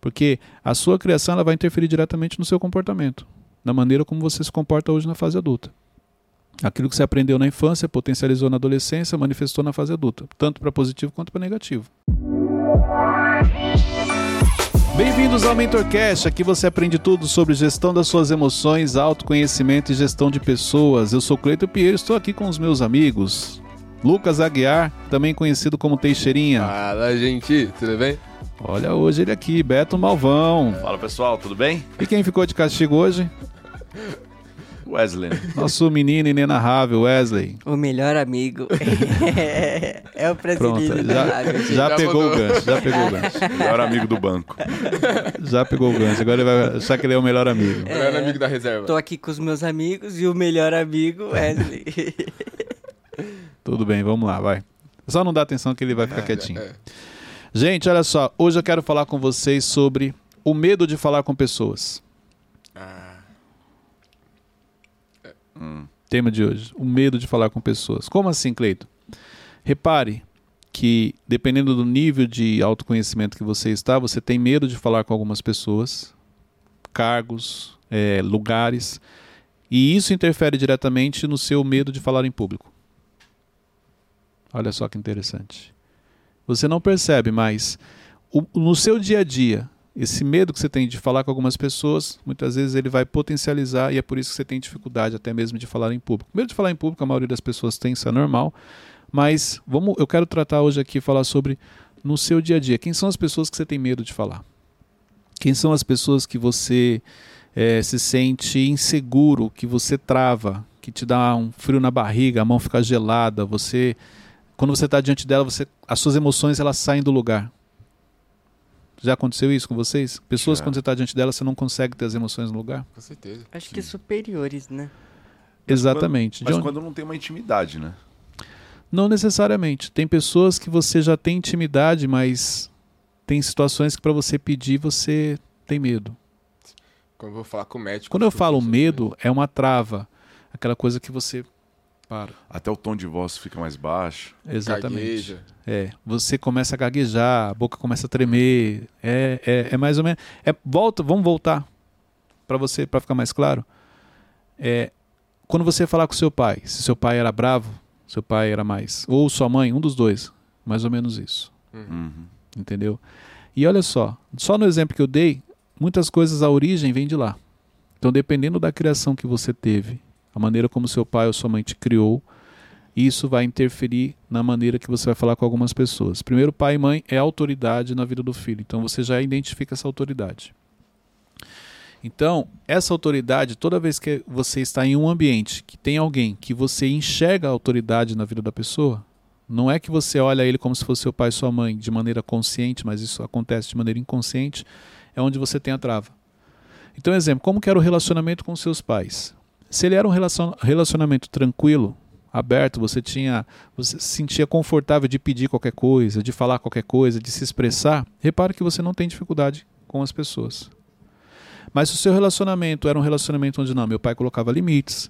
Porque a sua criação ela vai interferir diretamente no seu comportamento, na maneira como você se comporta hoje na fase adulta. Aquilo que você aprendeu na infância, potencializou na adolescência, manifestou na fase adulta, tanto para positivo quanto para negativo. Bem-vindos ao MentorCast. Aqui você aprende tudo sobre gestão das suas emoções, autoconhecimento e gestão de pessoas. Eu sou Cleito Pinheiro, estou aqui com os meus amigos. Lucas Aguiar, também conhecido como Teixeirinha. Fala, gente, tudo bem? Olha hoje ele aqui, Beto Malvão. Fala pessoal, tudo bem? E quem ficou de castigo hoje? Wesley. Nosso menino inenarrável, Wesley. O melhor amigo. é o Pronto, presidente da já, já Já pegou o mandou. gancho, já pegou o gancho. Melhor amigo do banco. Já pegou o gancho. Agora ele vai achar que ele é o melhor amigo. O melhor amigo da reserva. Tô aqui com os meus amigos e o melhor amigo, Wesley. Tudo bem, vamos lá, vai. Só não dá atenção que ele vai ficar quietinho. é. Gente, olha só. Hoje eu quero falar com vocês sobre o medo de falar com pessoas. Ah, Tema de hoje. O medo de falar com pessoas. Como assim, Cleito? Repare que, dependendo do nível de autoconhecimento que você está, você tem medo de falar com algumas pessoas, cargos, eh, lugares, e isso interfere diretamente no seu medo de falar em público. Olha só que interessante. Você não percebe, mas o- no seu dia a dia, esse medo que você tem de falar com algumas pessoas, muitas vezes ele vai potencializar e é por isso que você tem dificuldade até mesmo de falar em público. Medo de falar em público, a maioria das pessoas tem, isso é normal, mas vamos, eu quero tratar hoje aqui falar sobre no seu dia a dia. Quem são as pessoas que você tem medo de falar? Quem são as pessoas que você eh, se sente inseguro, que você trava, que te dá um frio na barriga, a mão fica gelada, você quando você está diante dela, você, as suas emoções elas saem do lugar. Já aconteceu isso com vocês? Pessoas Já. quando você está diante dela, você não consegue ter as emoções no lugar? com certeza. Acho que superiores, né? Exatamente. Mas onde- quando não tem uma intimidade, né? Não necessariamente. Tem pessoas que você já tem intimidade, mas tem situações que para você pedir você tem medo. Quando eu vou falar com o médico. Quando eu falo medo, é uma trava, aquela coisa que você para. Até o tom de voz fica mais baixo. Exatamente. Gagueja. É, você começa a gaguejar, a boca começa a tremer. É, é, é mais ou menos. É, volta, vamos voltar para você, para ficar mais claro. É, quando você falar com seu pai, se seu pai era bravo, seu pai era mais, ou sua mãe, um dos dois, mais ou menos isso, Uhum. entendeu? E olha só, só no exemplo que eu dei, muitas coisas a origem vem de lá. Então, dependendo da criação que você teve, a maneira como seu pai ou sua mãe te criou, isso vai interferir na maneira que você vai falar com algumas pessoas. Primeiro, pai e mãe é autoridade na vida do filho, então você já identifica essa autoridade. Então, essa autoridade, toda vez que você está em um ambiente que tem alguém que você enxerga a autoridade na vida da pessoa, não é que você olha ele como se fosse seu pai e sua mãe de maneira consciente, mas isso acontece de maneira inconsciente, é onde você tem a trava. Então, exemplo, como que era o relacionamento com seus pais? Se ele era um relacion- relacionamento tranquilo, aberto, você tinha, você se sentia confortável de pedir qualquer coisa, de falar qualquer coisa, de se expressar, repare que você não tem dificuldade com as pessoas. Mas se o seu relacionamento era um relacionamento onde não, meu pai colocava limites,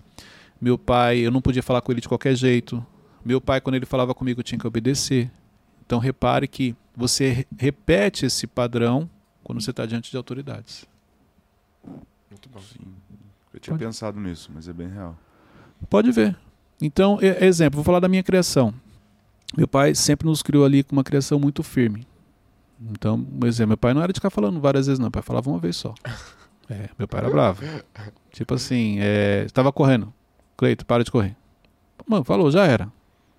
meu pai, eu não podia falar com ele de qualquer jeito, meu pai, quando ele falava comigo, eu tinha que obedecer. Então repare que você re- repete esse padrão quando você está diante de autoridades. Muito bom. Sim. Eu tinha Pode. pensado nisso, mas é bem real. Pode ver. Então, exemplo, vou falar da minha criação. Meu pai sempre nos criou ali com uma criação muito firme. Então, por exemplo, meu pai não era de ficar falando várias vezes, não. Meu pai falava uma vez só. É, meu pai era bravo. Tipo assim, é, estava correndo. Cleito, para de correr. Mano, falou, já era.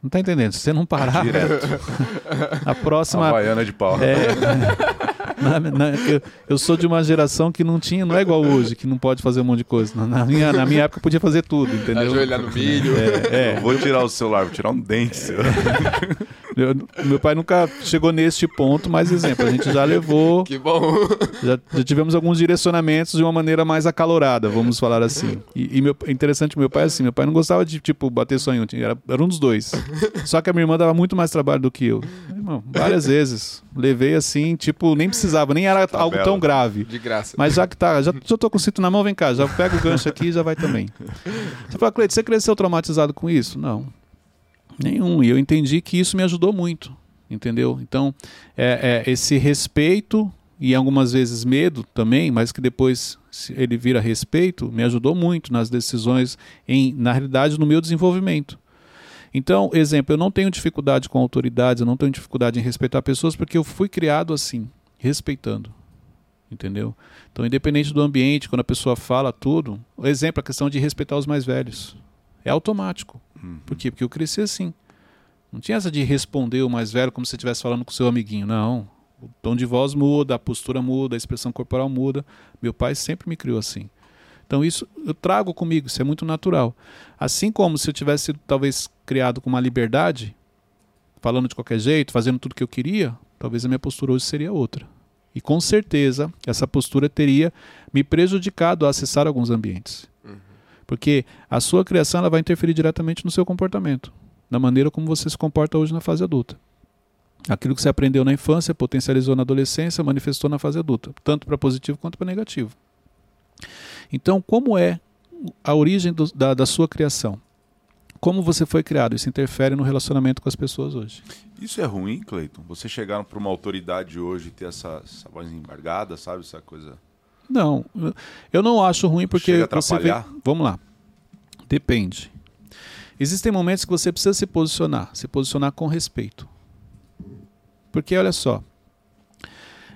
Não tá entendendo. Se você não parar, Direto. a próxima. Havaiana de pau. É, na- na- eu, eu sou de uma geração que não tinha, não é igual hoje, que não pode fazer um monte de coisa. Na, na minha, na minha época podia fazer tudo, entendeu? Ajoelhar no milho. É, é. Eu vou tirar o celular, vou tirar um dente. Eu- meu pai nunca chegou neste ponto, mas exemplo, a gente já levou, Que bom. já, já tivemos alguns direcionamentos de uma maneira mais acalorada, vamos falar assim. E, e meu, é interessante, meu pai assim, meu pai não gostava de tipo bater só em um, era, era um dos dois. Só que a minha irmã dava muito mais trabalho do que eu. Várias vezes levei assim, tipo nem precisava, nem era algo tão grave. De graça. Mas já que tá, já, já tô com o cinto na mão, vem cá, já pega o gancho aqui e já vai também. Você fala, Cleide, você cresceu traumatizado com isso? Não. Nenhum. E eu entendi que isso me ajudou muito. Entendeu? Então, é, é esse respeito e algumas vezes medo também, mas que depois ele vira respeito, me ajudou muito nas decisões, em, na realidade, no meu desenvolvimento. Então, exemplo, eu não tenho dificuldade com autoridades, eu não tenho dificuldade em respeitar pessoas porque eu fui criado assim, respeitando. Entendeu? Então, independente do ambiente, quando a pessoa fala tudo, exemplo, a questão de respeitar os mais velhos. É automático. Uhum. Por quê? Porque eu cresci assim. Não tinha essa de responder o mais velho como se estivesse falando com o seu amiguinho. Não. O tom de voz muda, a postura muda, a expressão corporal muda. Meu pai sempre me criou assim. Então isso eu trago comigo, isso é muito natural. Assim como se eu tivesse sido talvez criado com uma liberdade, falando de qualquer jeito, fazendo tudo que eu queria, talvez a minha postura hoje seria outra. E com certeza essa postura teria me prejudicado a acessar alguns ambientes. Porque a sua criação ela vai interferir diretamente no seu comportamento, na maneira como você se comporta hoje na fase adulta. Aquilo que você aprendeu na infância, potencializou na adolescência, manifestou na fase adulta, tanto para positivo quanto para negativo. Então, como é a origem do, da, da sua criação? Como você foi criado? Isso interfere no relacionamento com as pessoas hoje. Isso é ruim, Cleiton? Você chegar para uma autoridade hoje e ter essa, essa voz embargada, sabe? Essa coisa. Não, eu não acho ruim porque Chega a você vê. Vamos lá. Depende. Existem momentos que você precisa se posicionar, se posicionar com respeito. Porque olha só,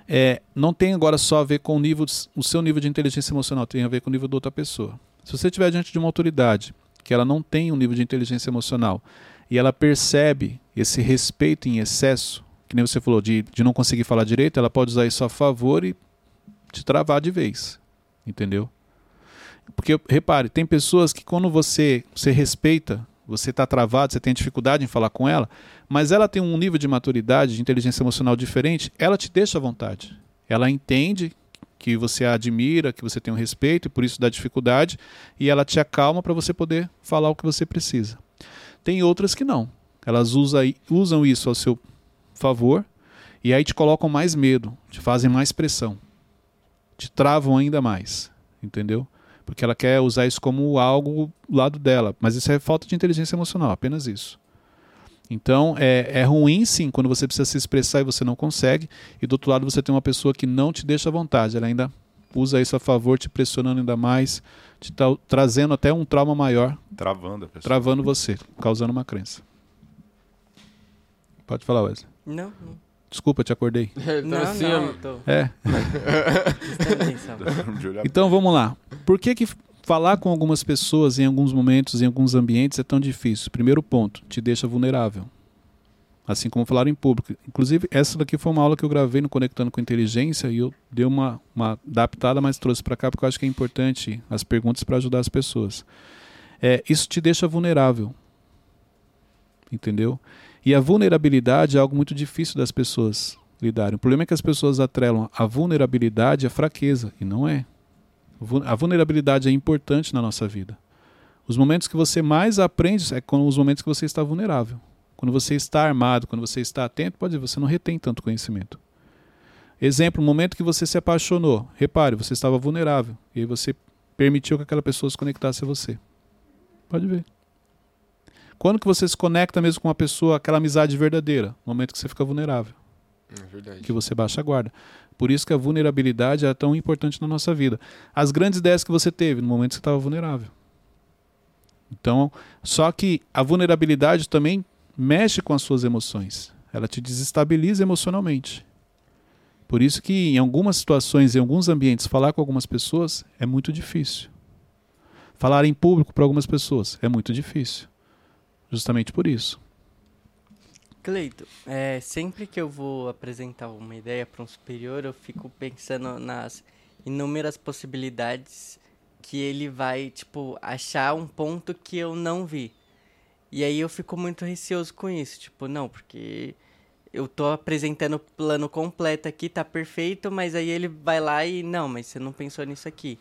é, não tem agora só a ver com o nível, o seu nível de inteligência emocional, tem a ver com o nível da outra pessoa. Se você estiver diante de uma autoridade que ela não tem um nível de inteligência emocional e ela percebe esse respeito em excesso, que nem você falou, de, de não conseguir falar direito, ela pode usar isso a favor e te travar de vez. Entendeu? Porque, repare, tem pessoas que quando você, você respeita, você está travado, você tem dificuldade em falar com ela, mas ela tem um nível de maturidade, de inteligência emocional diferente, ela te deixa à vontade. Ela entende que você a admira, que você tem um respeito e por isso dá dificuldade, e ela te acalma para você poder falar o que você precisa. Tem outras que não. Elas usa, usam isso ao seu favor e aí te colocam mais medo, te fazem mais pressão, te travam ainda mais, entendeu? Porque ela quer usar isso como algo do lado dela, mas isso é falta de inteligência emocional, apenas isso. Então é, é ruim sim quando você precisa se expressar e você não consegue, e do outro lado você tem uma pessoa que não te deixa à vontade, ela ainda usa isso a favor, te pressionando ainda mais, te tra- trazendo até um trauma maior, Travando a pessoa. travando você, causando uma crença. Pode falar, Wesley. Não, não. Desculpa, te acordei. Não, assim, não, ó. tô É. Então vamos lá. Por que, que falar com algumas pessoas em alguns momentos, em alguns ambientes, é tão difícil? Primeiro ponto, te deixa vulnerável. Assim como falar em público. Inclusive, essa daqui foi uma aula que eu gravei no Conectando com Inteligência e eu dei uma, uma adaptada, mas trouxe para cá porque eu acho que é importante as perguntas para ajudar as pessoas. É, isso te deixa vulnerável. Entendeu? E a vulnerabilidade é algo muito difícil das pessoas lidarem. O problema é que as pessoas atrelam a vulnerabilidade à fraqueza, e não é. A vulnerabilidade é importante na nossa vida. Os momentos que você mais aprende é quando os momentos que você está vulnerável. Quando você está armado, quando você está atento, pode dizer, você não retém tanto conhecimento. Exemplo, o momento que você se apaixonou. Repare, você estava vulnerável. E aí você permitiu que aquela pessoa se conectasse a você. Pode ver. Quando que você se conecta mesmo com uma pessoa, aquela amizade verdadeira? No momento que você fica vulnerável É verdade. que você baixa a guarda. Por isso que a vulnerabilidade é tão importante na nossa vida. As grandes ideias que você teve no momento que você estava vulnerável. Então, só que a vulnerabilidade também mexe com as suas emoções. Ela te desestabiliza emocionalmente. Por isso que em algumas situações, em alguns ambientes, falar com algumas pessoas é muito difícil. Falar em público para algumas pessoas é muito difícil. Justamente por isso. Cleito, é, sempre que eu vou apresentar uma ideia para um superior, eu fico pensando nas inúmeras possibilidades que ele vai, tipo, achar um ponto que eu não vi. E aí eu fico muito receoso com isso, tipo, não, porque eu tô apresentando o plano completo aqui, tá perfeito, mas aí ele vai lá e, não, mas você não pensou nisso aqui.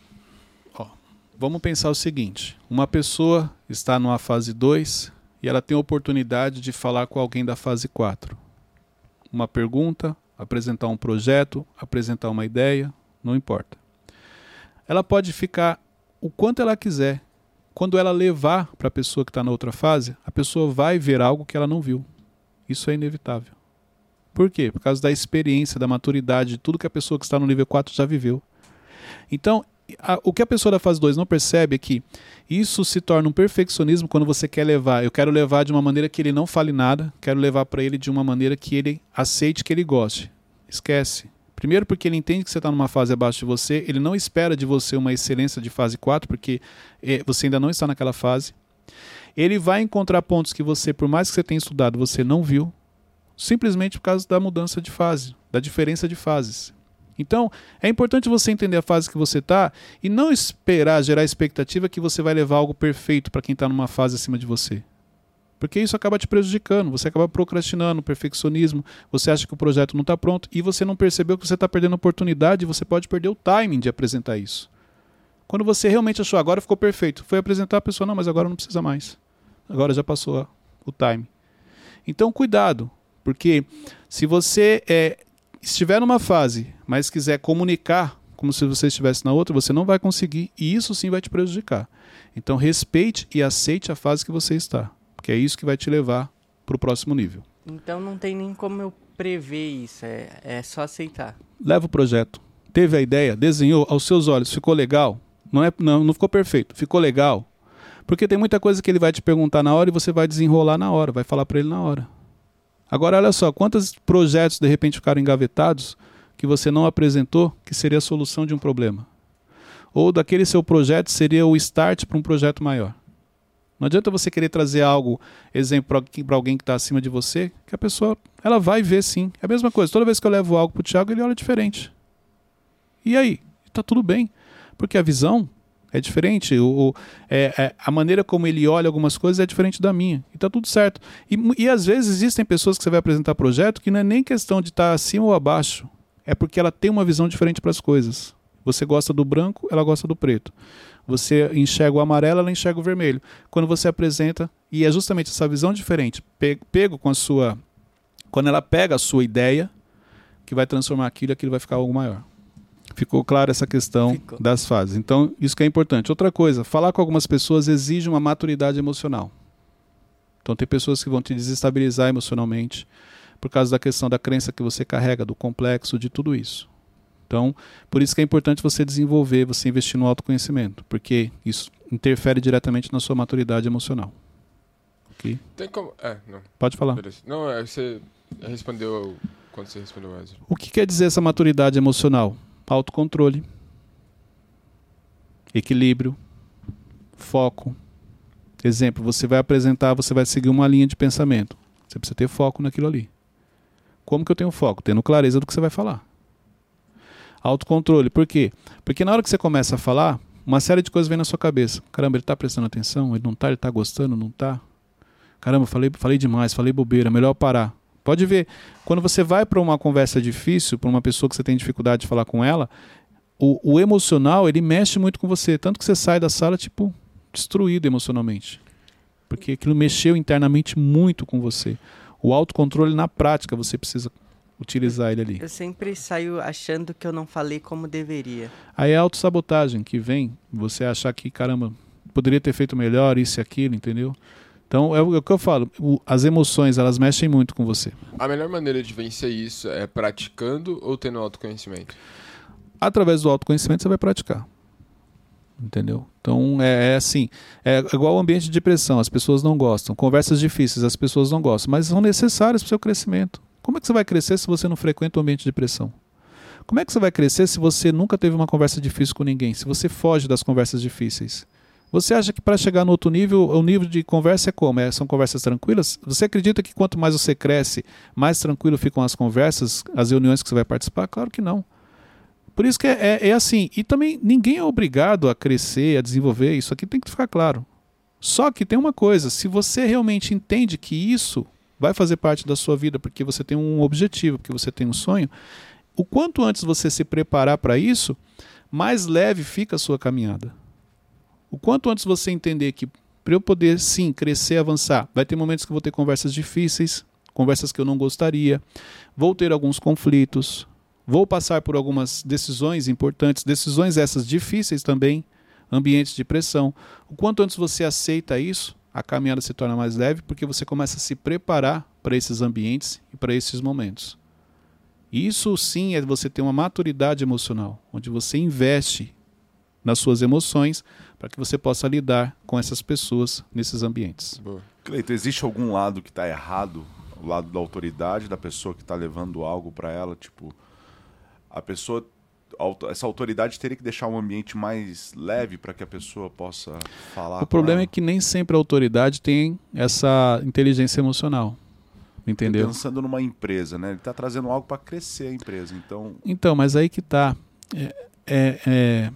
Vamos pensar o seguinte: uma pessoa está numa fase 2 e ela tem a oportunidade de falar com alguém da fase 4. Uma pergunta, apresentar um projeto, apresentar uma ideia, não importa. Ela pode ficar o quanto ela quiser. Quando ela levar para a pessoa que está na outra fase, a pessoa vai ver algo que ela não viu. Isso é inevitável. Por quê? Por causa da experiência, da maturidade, de tudo que a pessoa que está no nível 4 já viveu. Então, a- o que a pessoa da fase 2 não percebe é que isso se torna um perfeccionismo quando você quer levar. Eu quero levar de uma maneira que ele não fale nada, quero levar para ele de uma maneira que ele aceite que ele goste. Esquece. Primeiro, porque ele entende que você está numa fase abaixo de você, ele não espera de você uma excelência de fase 4, porque eh, você ainda não está naquela fase. Ele vai encontrar pontos que você, por mais que você tenha estudado, você não viu, simplesmente por causa da mudança de fase, da diferença de fases. Então, é importante você entender a fase que você está e não esperar gerar expectativa que você vai levar algo perfeito para quem está numa fase acima de você. Porque isso acaba te prejudicando, você acaba procrastinando, perfeccionismo, você acha que o projeto não está pronto e você não percebeu que você está perdendo oportunidade e você pode perder o timing de apresentar isso. Quando você realmente achou, agora ficou perfeito, foi apresentar a pessoa, não, mas agora não precisa mais. Agora já passou o time. Então, cuidado, porque se você é, estiver numa fase, mas quiser comunicar como se você estivesse na outra, você não vai conseguir e isso sim vai te prejudicar. Então, respeite e aceite a fase que você está, porque é isso que vai te levar para o próximo nível. Então não tem nem como eu prever isso, é, é só aceitar. Leva o projeto. Teve a ideia, desenhou aos seus olhos, ficou legal? Não, é, não, não ficou perfeito, ficou legal? Porque tem muita coisa que ele vai te perguntar na hora e você vai desenrolar na hora, vai falar para ele na hora. Agora, olha só, quantos projetos de repente ficaram engavetados que você não apresentou que seria a solução de um problema? Ou daquele seu projeto seria o start para um projeto maior? Não adianta você querer trazer algo, exemplo, para alguém que está acima de você, que a pessoa ela vai ver sim. É a mesma coisa. Toda vez que eu levo algo para o Thiago, ele olha diferente. E aí? Está tudo bem. Porque a visão é diferente. O, o- é- é- a maneira como ele olha algumas coisas é diferente da minha. E está tudo certo. E, e às vezes existem pessoas que você vai apresentar projeto que não é nem questão de estar acima ou abaixo. É porque ela tem uma visão diferente para as coisas. Você gosta do branco, ela gosta do preto. Você enxerga o amarelo, ela enxerga o vermelho. Quando você apresenta, e é justamente essa visão diferente, pe- pego com a sua. Quando ela pega a sua ideia, que vai transformar aquilo, aquilo vai ficar algo maior. Ficou clara essa questão Ficou. das fases. Então, isso que é importante. Outra coisa, falar com algumas pessoas exige uma maturidade emocional. Então, tem pessoas que vão te desestabilizar emocionalmente por causa da questão da crença que você carrega, do complexo, de tudo isso. Então, por isso que é importante você desenvolver, você investir no autoconhecimento, porque isso interfere diretamente na sua maturidade emocional. Ok? Tem como. É, não. Pode falar. Beleza. Não, é, você respondeu quando você respondeu o Wesley. O que quer dizer essa maturidade emocional? Autocontrole, equilíbrio, foco. Exemplo, você vai apresentar, você vai seguir uma linha de pensamento. Você precisa ter foco naquilo ali. Como que eu tenho foco? Tendo clareza do que você vai falar. Autocontrole, por quê? Porque na hora que você começa a falar, uma série de coisas vem na sua cabeça. Caramba, ele está prestando atenção? Ele não está? Ele está gostando? Não está? Caramba, falei, falei demais, falei bobeira, melhor parar. Pode ver, quando você vai para uma conversa difícil, para uma pessoa que você tem dificuldade de falar com ela, o, o emocional, ele mexe muito com você. Tanto que você sai da sala, tipo, destruído emocionalmente. Porque aquilo mexeu internamente muito com você. O autocontrole, na prática, você precisa utilizar ele ali. Eu sempre saio achando que eu não falei como deveria. Aí é a autossabotagem que vem, você achar que, caramba, poderia ter feito melhor, isso e aquilo, entendeu? Então, é o é o que eu falo, as emoções, elas mexem muito com você. A melhor maneira de vencer isso é praticando ou tendo autoconhecimento? através do autoconhecimento você vai praticar. Entendeu? Então é, é assim, é igual o ambiente de depressão, as pessoas não gostam, conversas difíceis, as pessoas não gostam, mas são necessárias para o seu crescimento. Como é que você vai crescer se você não frequenta o ambiente de depressão? Como é que você vai crescer se você nunca teve uma conversa difícil com ninguém? Se você foge das conversas difíceis? Você acha que para chegar no outro nível, o nível de conversa é como? É, são conversas tranquilas? Você acredita que quanto mais você cresce, mais tranquilo ficam as conversas, as reuniões que você vai participar? Claro que não. Por isso que é, é, é assim. E também ninguém é obrigado a crescer, a desenvolver. Isso aqui tem que ficar claro. Só que tem uma coisa: se você realmente entende que isso vai fazer parte da sua vida porque você tem um objetivo, porque você tem um sonho, o quanto antes você se preparar para isso, mais leve fica a sua caminhada. O quanto antes você entender que para eu poder sim crescer, avançar, vai ter momentos que eu vou ter conversas difíceis, conversas que eu não gostaria, vou ter alguns conflitos, vou passar por algumas decisões importantes, decisões essas difíceis também, ambientes de pressão. O quanto antes você aceita isso, a caminhada se torna mais leve porque você começa a se preparar para esses ambientes e para esses momentos. Isso sim é você ter uma maturidade emocional, onde você investe nas suas emoções para que você possa lidar com essas pessoas nesses ambientes. Boa. Cleito, existe algum lado que está errado? O lado da autoridade, da pessoa que está levando algo para ela? Tipo, a pessoa. Essa autoridade teria que deixar um ambiente mais leve para que a pessoa possa falar. O problema é com que nem sempre a autoridade tem essa inteligência emocional. ela. Entendeu? Pensando numa empresa, né? Ele está trazendo algo para crescer a empresa. Então, Então, mas aí que tá. É, é- é-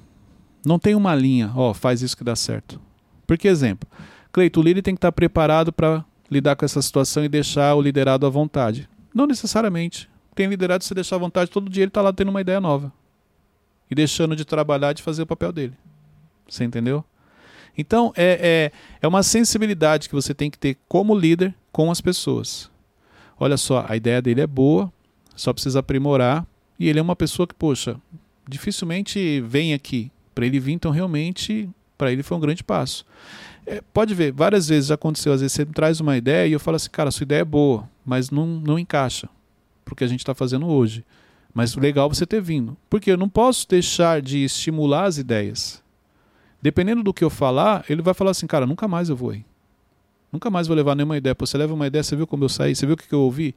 não tem uma linha, ó, faz isso que dá certo. Porque, exemplo, Cleito, o líder tem que estar preparado para lidar com essa situação e deixar o liderado à vontade. Não necessariamente. Tem liderado você deixar à vontade, todo dia ele está lá tendo uma ideia nova. E deixando de trabalhar, de fazer o papel dele. Você entendeu? Então, é, é, é uma sensibilidade que você tem que ter como líder com as pessoas. Olha só, a ideia dele é boa, só precisa aprimorar. E ele é uma pessoa que, poxa, dificilmente vem aqui. Para ele vir, então realmente, para ele foi um grande passo. É, pode ver, várias vezes aconteceu, às vezes você me traz uma ideia e eu falo assim, cara, sua ideia é boa, mas não, não encaixa pro que a gente está fazendo hoje. Mas legal você ter vindo. Porque eu não posso deixar de estimular as ideias. Dependendo do que eu falar, ele vai falar assim, cara, nunca mais eu vou aí. Nunca mais vou levar nenhuma ideia. Pô, você leva uma ideia, você viu como eu saí, você viu o que eu ouvi?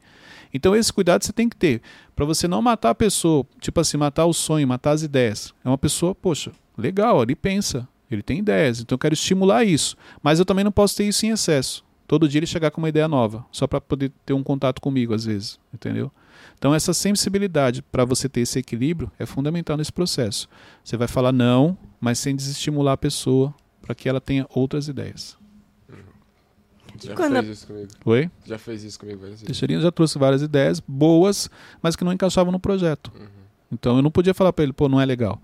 Então esse cuidado você tem que ter. Para você não matar a pessoa, tipo assim, matar o sonho, matar as ideias. É uma pessoa, poxa, legal, ele pensa, ele tem ideias, então eu quero estimular isso. Mas eu também não posso ter isso em excesso. Todo dia ele chegar com uma ideia nova, só para poder ter um contato comigo às vezes, entendeu? Então essa sensibilidade para você ter esse equilíbrio é fundamental nesse processo. Você vai falar não, mas sem desestimular a pessoa para que ela tenha outras ideias. Já quando fez isso comigo. Oi? Já fez isso comigo várias vezes. Teixeirinha já trouxe várias ideias boas, mas que não encaixavam no projeto. Uhum. Então eu não podia falar para ele, pô, não é legal.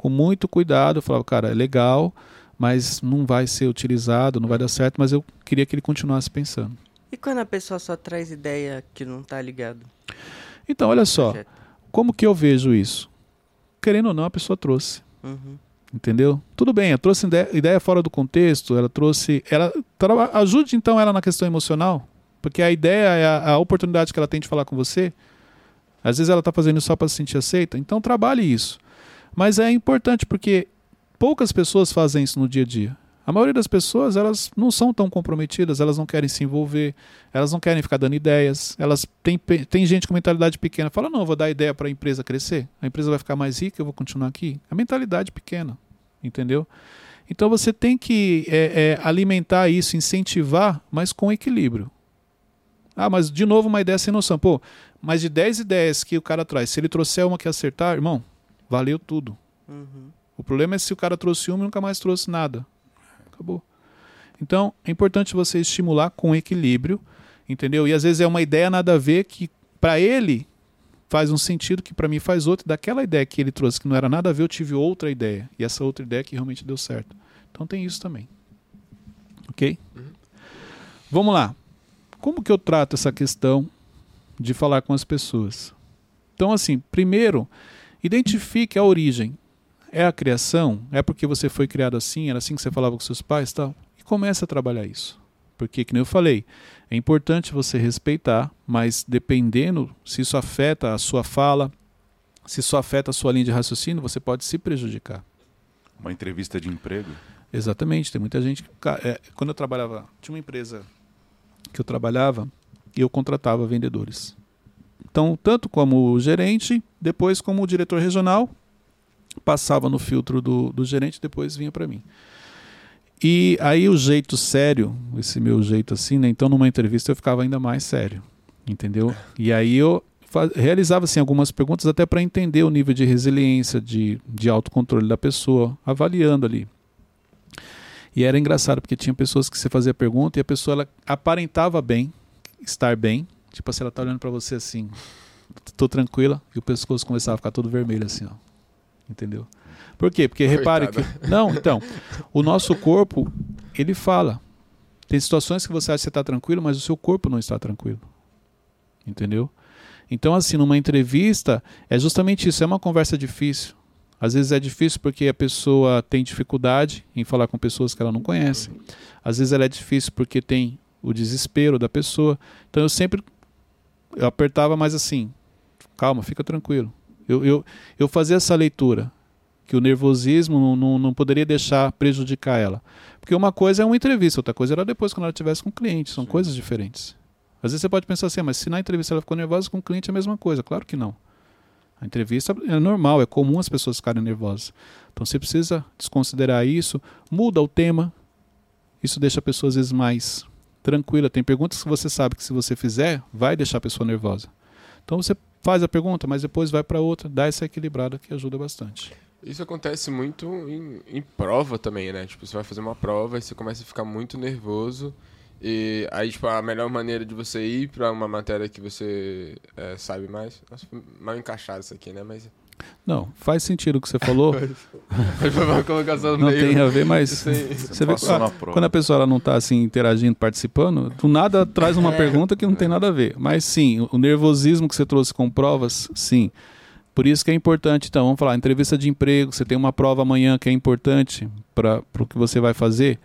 Com muito cuidado, eu falava, cara, é legal, mas não vai ser utilizado, não vai dar certo, mas eu queria que ele continuasse pensando. E quando a pessoa só traz ideia que não tá ligado? Então, olha só, Projeto? como que eu vejo isso? Querendo ou não, a pessoa trouxe. Uhum. Entendeu? Tudo bem, ela trouxe ideia, fora do contexto, ela trouxe. Ela ajude então ela na questão emocional, porque a ideia é a, a oportunidade que ela tem de falar com você. Às vezes ela está fazendo isso só para se sentir aceita, então trabalhe isso. Mas é importante porque poucas pessoas fazem isso no dia a dia. A maioria das pessoas elas não são tão comprometidas, elas não querem se envolver, elas não querem ficar dando ideias. Elas pe- tem gente com mentalidade pequena, fala não, vou dar ideia para a empresa crescer, a empresa vai ficar mais rica, eu vou continuar aqui. A mentalidade pequena, entendeu? Então você tem que é, é, alimentar isso, incentivar, mas com equilíbrio. Ah, mas de novo uma ideia sem noção. Pô, mas de 10 ideias que o cara traz, se ele trouxer uma que acertar, irmão, valeu tudo. Uhum. O problema é se o cara trouxe uma e nunca mais trouxe nada. Acabou. Então, é importante você estimular com equilíbrio, entendeu? E às vezes é uma ideia nada a ver que para ele faz um sentido que para mim faz outro. Daquela ideia que ele trouxe que não era nada a ver, eu tive outra ideia. E essa outra ideia que realmente deu certo. Então tem isso também. OK? Vamos lá. Como que eu trato essa questão de falar com as pessoas? Então assim, primeiro, identifique a origem. É a criação? É porque você foi criado assim? Era assim que você falava com seus pais tal? E comece a trabalhar isso. Porque, que nem eu falei, é importante você respeitar, mas dependendo se isso afeta a sua fala, se isso afeta a sua linha de raciocínio, você pode se prejudicar. uma entrevista de emprego. Exatamente, tem muita gente. que- é, quando eu trabalhava, tinha uma empresa que eu trabalhava e eu contratava vendedores. Então, tanto como gerente, depois como diretor regional, passava no filtro do, do gerente, depois vinha para mim. E aí o jeito sério, esse meu jeito assim, né? Então numa entrevista eu ficava ainda mais sério, entendeu? E aí eu realizava assim algumas perguntas até para entender o nível de resiliência, de, de autocontrole da pessoa, avaliando ali. E era engraçado porque tinha pessoas que você fazia pergunta e a pessoa ela aparentava bem, estar bem, tipo assim, ela tá olhando para você assim, tô tranquila, e o pescoço começava a ficar todo vermelho assim, ó. Entendeu? Por quê? Porque repare que não, então, o nosso corpo, ele fala. Tem situações que você acha que você está tranquilo, mas o seu corpo não está tranquilo. Entendeu? Então, assim, numa entrevista, é justamente isso, é uma conversa difícil. Às vezes é difícil porque a pessoa tem dificuldade em falar com pessoas que ela não conhece. Às vezes ela é difícil porque tem o desespero da pessoa. Então eu sempre eu apertava mais assim, calma, fica tranquilo. Eu, eu, eu fazia essa leitura, que o nervosismo não, não, não poderia deixar prejudicar ela. Porque uma coisa é uma entrevista, outra coisa era depois quando ela estivesse com o cliente, são coisas diferentes. Às vezes você pode pensar assim, "Ah, mas se na entrevista ela ficou nervosa com o cliente é a mesma coisa. Claro que não. A entrevista é normal, é comum as pessoas ficarem nervosas. Então você precisa desconsiderar isso, muda o tema. Isso deixa a pessoa às vezes mais tranquila. Tem perguntas que você sabe que se você fizer, vai deixar a pessoa nervosa. Então você faz a pergunta, mas depois vai para outra, dá essa equilibrada que ajuda bastante. Isso acontece muito em, em prova também, né? Tipo, você vai fazer uma prova e você começa a ficar muito nervoso. E aí, tipo, a melhor maneira de você ir pra uma matéria que você é, sabe mais. Nossa, mal encaixado isso aqui, né? Mas. Não, faz sentido o que você falou, Foi uma colocação não meio. tem a ver, mas você vê prova. quando a pessoa ela não está assim interagindo, participando, do nada traz uma É. pergunta que não tem nada a ver. Mas sim, o nervosismo que você trouxe com provas, sim. Por isso que é importante, então, vamos falar, entrevista de emprego, você tem uma prova amanhã que é importante para o que você vai fazer.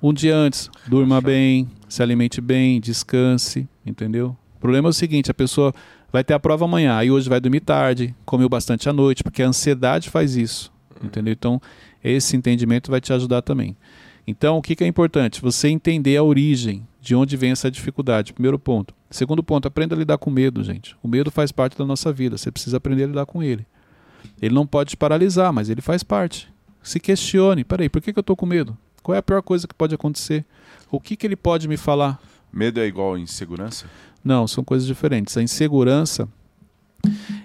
Um dia antes, durma bem, se alimente bem, descanse, entendeu? O problema é o seguinte, a pessoa vai ter a prova amanhã, aí hoje vai dormir tarde, comeu bastante à noite, porque a ansiedade faz isso, entendeu? Então, esse entendimento vai te ajudar também. Então, o que, que é importante? Você entender a origem, de onde vem essa dificuldade. Primeiro ponto. Segundo ponto, aprenda a lidar com medo, gente. O medo faz parte da nossa vida, você precisa aprender a lidar com ele. Ele não pode te paralisar, mas ele faz parte. Se questione, peraí, por que, que eu estou com medo? Qual é a pior coisa que pode acontecer? O que, que ele pode me falar? Medo é igual insegurança? Não, são coisas diferentes. A insegurança,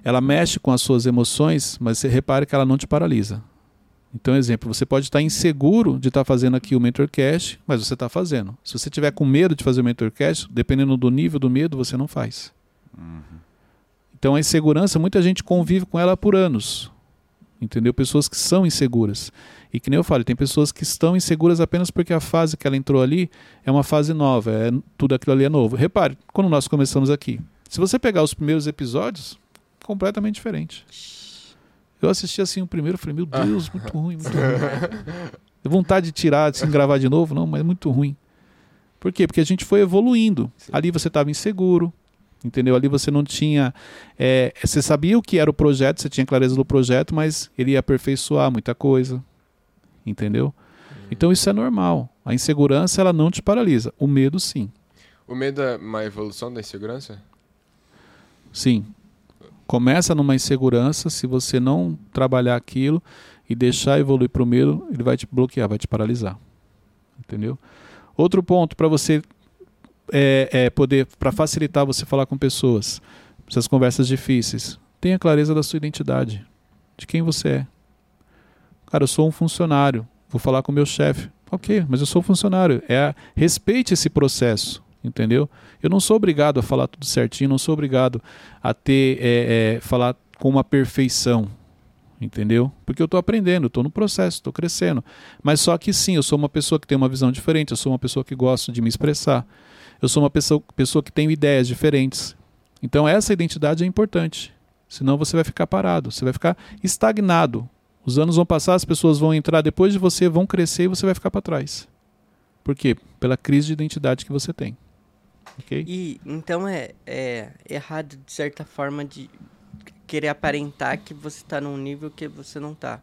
ela mexe com as suas emoções, mas você repare que ela não te paralisa. Então, exemplo, você pode estar inseguro de estar fazendo aqui o Mentorcast, mas você está fazendo. Se você tiver com medo de fazer o Mentorcast, dependendo do nível do medo, você não faz. Então, a insegurança, muita gente convive com ela por anos. Entendeu? Pessoas que são inseguras. E que nem eu falo, tem pessoas que estão inseguras apenas porque a fase que ela entrou ali é uma fase nova, é, tudo aquilo ali é novo. Repare, quando nós começamos aqui, se você pegar os primeiros episódios, completamente diferente. Eu assisti assim o primeiro, falei, meu Deus, muito ruim, muito ruim. Deu vontade de tirar, assim, gravar de novo, não, mas é muito ruim. Por quê? Porque a gente foi evoluindo. Ali você estava inseguro, entendeu? Ali você não tinha. é, você sabia o que era o projeto, você tinha clareza do projeto, mas ele ia aperfeiçoar muita coisa, entendeu? Então isso é normal. A insegurança ela não te paralisa. O medo, sim. O medo é uma evolução da insegurança? Sim. Começa numa insegurança, se você não trabalhar aquilo e deixar evoluir para o medo, ele vai te bloquear, vai te paralisar. Entendeu? Outro ponto para você é, é poder, para facilitar você falar com pessoas, essas conversas difíceis, tenha clareza da sua identidade, de quem você é. Cara, eu sou um funcionário, vou falar com o meu chefe. Ok, mas eu sou um funcionário. É respeite esse processo, entendeu? Eu não sou obrigado a falar tudo certinho, não sou obrigado a ter é, é, falar com uma perfeição, entendeu? Porque eu estou aprendendo, estou no processo, estou crescendo. Mas só que sim, eu sou uma pessoa que tem uma visão diferente, eu sou uma pessoa que gosta de me expressar, eu sou uma pessoa, pessoa que tem ideias diferentes. Então essa identidade é importante. Senão você vai ficar parado, você vai ficar estagnado. Os anos vão passar, as pessoas vão entrar depois de você, vão crescer e você vai ficar para trás. Por quê? Pela crise de identidade que você tem. Ok? E então é, é errado, de certa forma, de querer aparentar que você tá num nível que você não tá.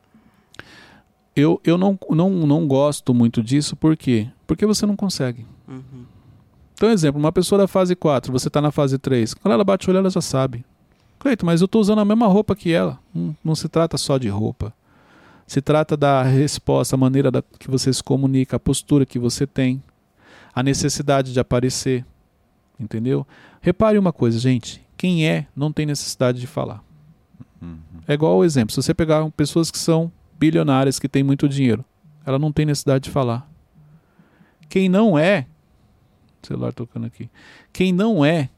Eu, eu não, não, não gosto muito disso, por quê? Porque você não consegue. Uhum. Então, exemplo, uma pessoa da fase 4, você está na fase 3. Quando ela bate o olho, ela já sabe. Cleito, mas eu estou usando a mesma roupa que ela. Hum, não se trata só de roupa. Se trata da resposta, a maneira da, que você se comunica, a postura que você tem, a necessidade de aparecer. Entendeu? Repare uma coisa, gente. Quem é, não tem necessidade de falar. É igual o exemplo. Se você pegar pessoas que são bilionárias, que têm muito dinheiro, ela não tem necessidade de falar. Quem não é, celular tocando aqui. Quem não é,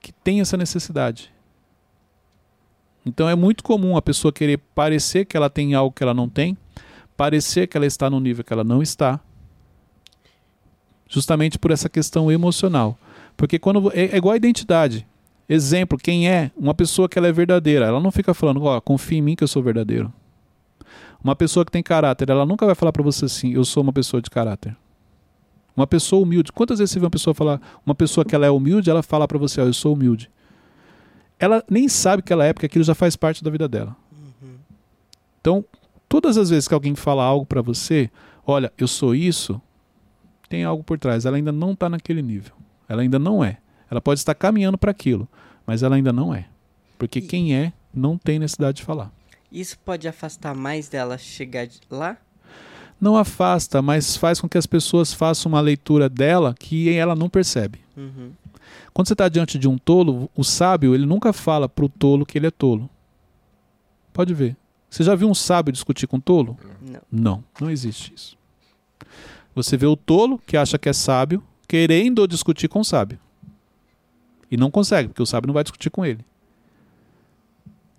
que tem essa necessidade. Então é muito comum a pessoa querer parecer que ela tem algo que ela não tem, parecer que ela está no nível que ela não está, justamente por essa questão emocional. Porque quando é, é igual a identidade. Exemplo, quem é uma pessoa que ela é verdadeira, ela não fica falando, ó, confia em mim que eu sou verdadeiro. Uma pessoa que tem caráter, ela nunca vai falar para você assim, eu sou uma pessoa de caráter. Uma pessoa humilde. Quantas vezes você vê uma pessoa falar, uma pessoa que ela é humilde, ela fala para você, ó, eu sou humilde. Ela nem sabe que ela é, porque aquilo já faz parte da vida dela. Então, todas as vezes que alguém fala algo para você, olha, eu sou isso, tem algo por trás. Ela ainda não está naquele nível. Ela ainda não é. Ela pode estar caminhando para aquilo, mas ela ainda não é. Porque E- quem é não tem necessidade de falar. Isso pode afastar mais dela chegar de- lá? Não afasta, mas faz com que as pessoas façam uma leitura dela que ela não percebe. Uhum. Quando você está diante de um tolo, o sábio ele nunca fala para o tolo que ele é tolo. Pode ver. Você já viu um sábio discutir com um tolo? Não. Não, não existe isso. Você vê o tolo que acha que é sábio querendo discutir com o sábio. E não consegue, porque o sábio não vai discutir com ele.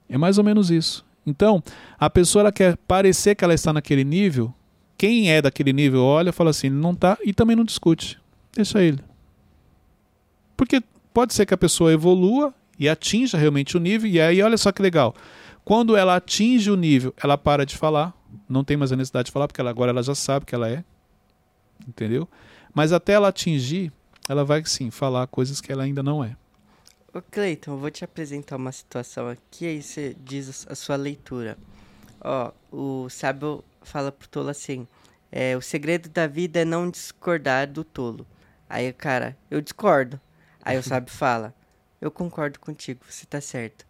É mais ou menos isso. Então, a pessoa quer parecer que ela está naquele nível. Quem é daquele nível olha e fala assim, não tá e também não discute. Deixa ele. Porque pode ser que a pessoa evolua e atinja realmente o nível, e aí olha só que legal. Quando ela atinge o nível, ela para de falar, não tem mais a necessidade de falar, porque ela, agora ela já sabe que ela é. Entendeu? Mas até ela atingir, ela vai sim falar coisas que ela ainda não é. Ô Cleiton, vou te apresentar uma situação aqui, aí você diz a sua leitura. Ó, o sábio fala pro tolo assim: é, o segredo da vida é não discordar do tolo. Aí cara, eu discordo. Aí o sábio fala: eu concordo contigo, você tá certo.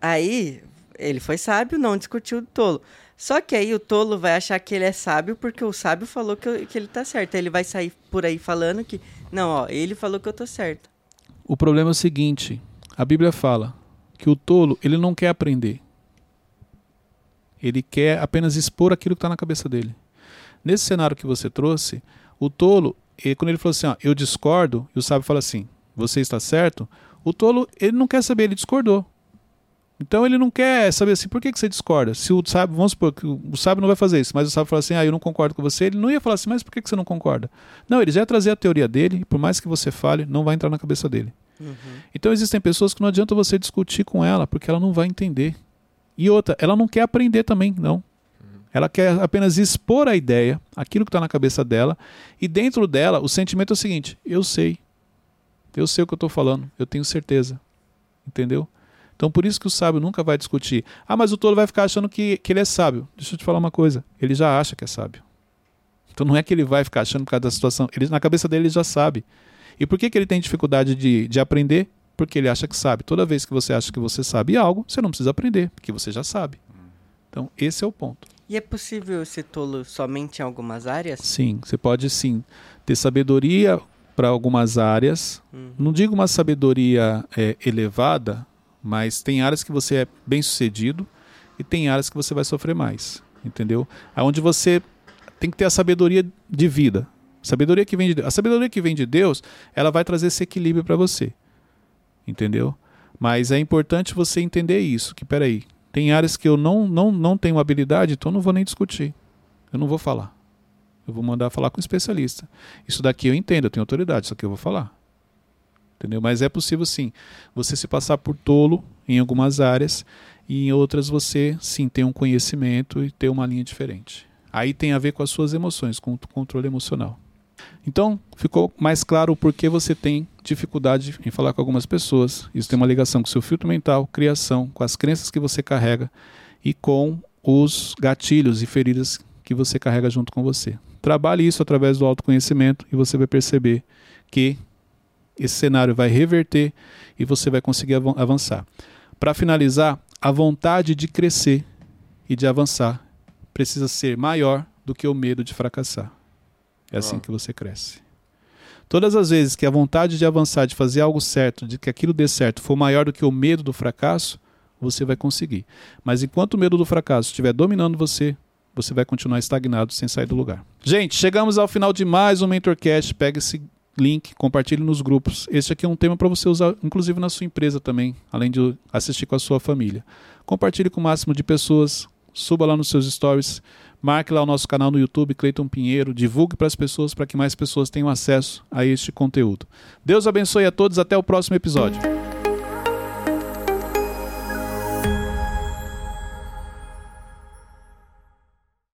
Aí ele foi sábio, não discutiu do tolo. Só que aí o tolo vai achar que ele é sábio porque o sábio falou que, que ele tá certo. Aí ele vai sair por aí falando que, não, ó, ele falou que eu tô certo. O problema é o seguinte: a Bíblia fala que o tolo ele não quer aprender. Ele quer apenas expor aquilo que está na cabeça dele. Nesse cenário que você trouxe, o tolo, eh, quando ele falou assim, ó, eu discordo, e o sábio fala assim, você está certo, o tolo ele não quer saber, ele discordou. Então ele não quer saber assim, por que, que você discorda? Se o sábio, vamos supor que o sábio não vai fazer isso, mas o sábio fala assim, ah, eu não concordo com você, ele não ia falar assim, mas por que, que você não concorda? Não, ele já ia trazer a teoria dele, e por mais que você fale, não vai entrar na cabeça dele. Então existem pessoas que não adianta você discutir com ela, porque ela não vai entender. E outra, ela não quer aprender também, não. Ela quer apenas expor a ideia, aquilo que está na cabeça dela, e dentro dela o sentimento é o seguinte: eu sei, eu sei o que eu estou falando, eu tenho certeza. Entendeu? Então por isso que o sábio nunca vai discutir. Ah, mas o tolo vai ficar achando que, que ele é sábio. Deixa eu te falar uma coisa: ele já acha que é sábio. Então não é que ele vai ficar achando por causa da situação, ele, na cabeça dele ele já sabe. E por que, que ele tem dificuldade de, de aprender? Porque ele acha que sabe. Toda vez que você acha que você sabe algo, você não precisa aprender, porque você já sabe. Então, esse é o ponto. E é possível ser tolo somente em algumas áreas? Sim, você pode sim ter sabedoria para algumas áreas. Uhum. Não digo uma sabedoria é, elevada, mas tem áreas que você é bem sucedido e tem áreas que você vai sofrer mais. Entendeu? Aonde você tem que ter a sabedoria de vida. Sabedoria que vem de Deus. A sabedoria que vem de Deus, ela vai trazer esse equilíbrio para você. Entendeu? Mas é importante você entender isso, que peraí, tem áreas que eu não, não, não tenho habilidade, então eu não vou nem discutir. Eu não vou falar. Eu vou mandar falar com um especialista. Isso daqui eu entendo, eu tenho autoridade, isso aqui eu vou falar. Entendeu? Mas é possível sim, você se passar por tolo em algumas áreas e em outras você sim ter um conhecimento e ter uma linha diferente. Aí tem a ver com as suas emoções, com o controle emocional. Então, ficou mais claro o porquê você tem dificuldade em falar com algumas pessoas. Isso tem uma ligação com o seu filtro mental, criação, com as crenças que você carrega e com os gatilhos e feridas que você carrega junto com você. Trabalhe isso através do autoconhecimento e você vai perceber que esse cenário vai reverter e você vai conseguir avan- avançar. Para finalizar, a vontade de crescer e de avançar precisa ser maior do que o medo de fracassar. É assim Ah. que você cresce. Todas as vezes que a vontade de avançar, de fazer algo certo, de que aquilo dê certo, for maior do que o medo do fracasso, você vai conseguir. Mas enquanto o medo do fracasso estiver dominando você, você vai continuar estagnado sem sair do lugar. Gente, chegamos ao final de mais um Mentorcast. Pega esse link, compartilhe nos grupos. Este aqui é um tema para você usar, inclusive na sua empresa também, além de assistir com a sua família. Compartilhe com o máximo de pessoas, suba lá nos seus stories, marque lá o nosso canal no YouTube, Cleiton Pinheiro, divulgue para as pessoas para que mais pessoas tenham acesso a este conteúdo. Deus abençoe a todos, até o próximo episódio.